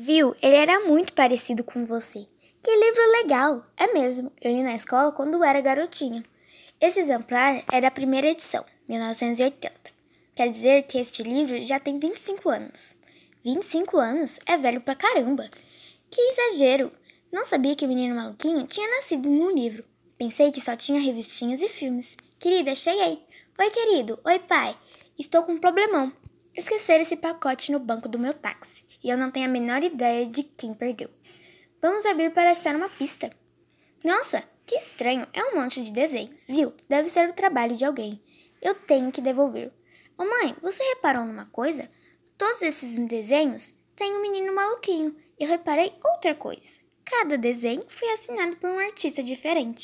Viu? Ele era muito parecido com você. Que livro legal! É mesmo, eu li na escola quando era garotinha. Esse exemplar é da primeira edição, 1980. Quer dizer que este livro já tem 25 anos. 25 anos? É velho pra caramba! Que exagero! Não sabia que o menino maluquinho tinha nascido num livro. Pensei que só tinha revistinhas e filmes. Querida, cheguei. Oi, querido. Oi, pai. Estou com um problemão. Esquecer esse pacote no banco do meu táxi. E eu não tenho a menor ideia de quem perdeu. Vamos abrir para achar uma pista. Nossa, que estranho. É um monte de desenhos, viu? Deve ser o trabalho de alguém. Eu tenho que devolver. Ô mãe, você reparou numa coisa? Todos esses desenhos têm um menino maluquinho. Eu reparei outra coisa. Cada desenho foi assinado por um artista diferente.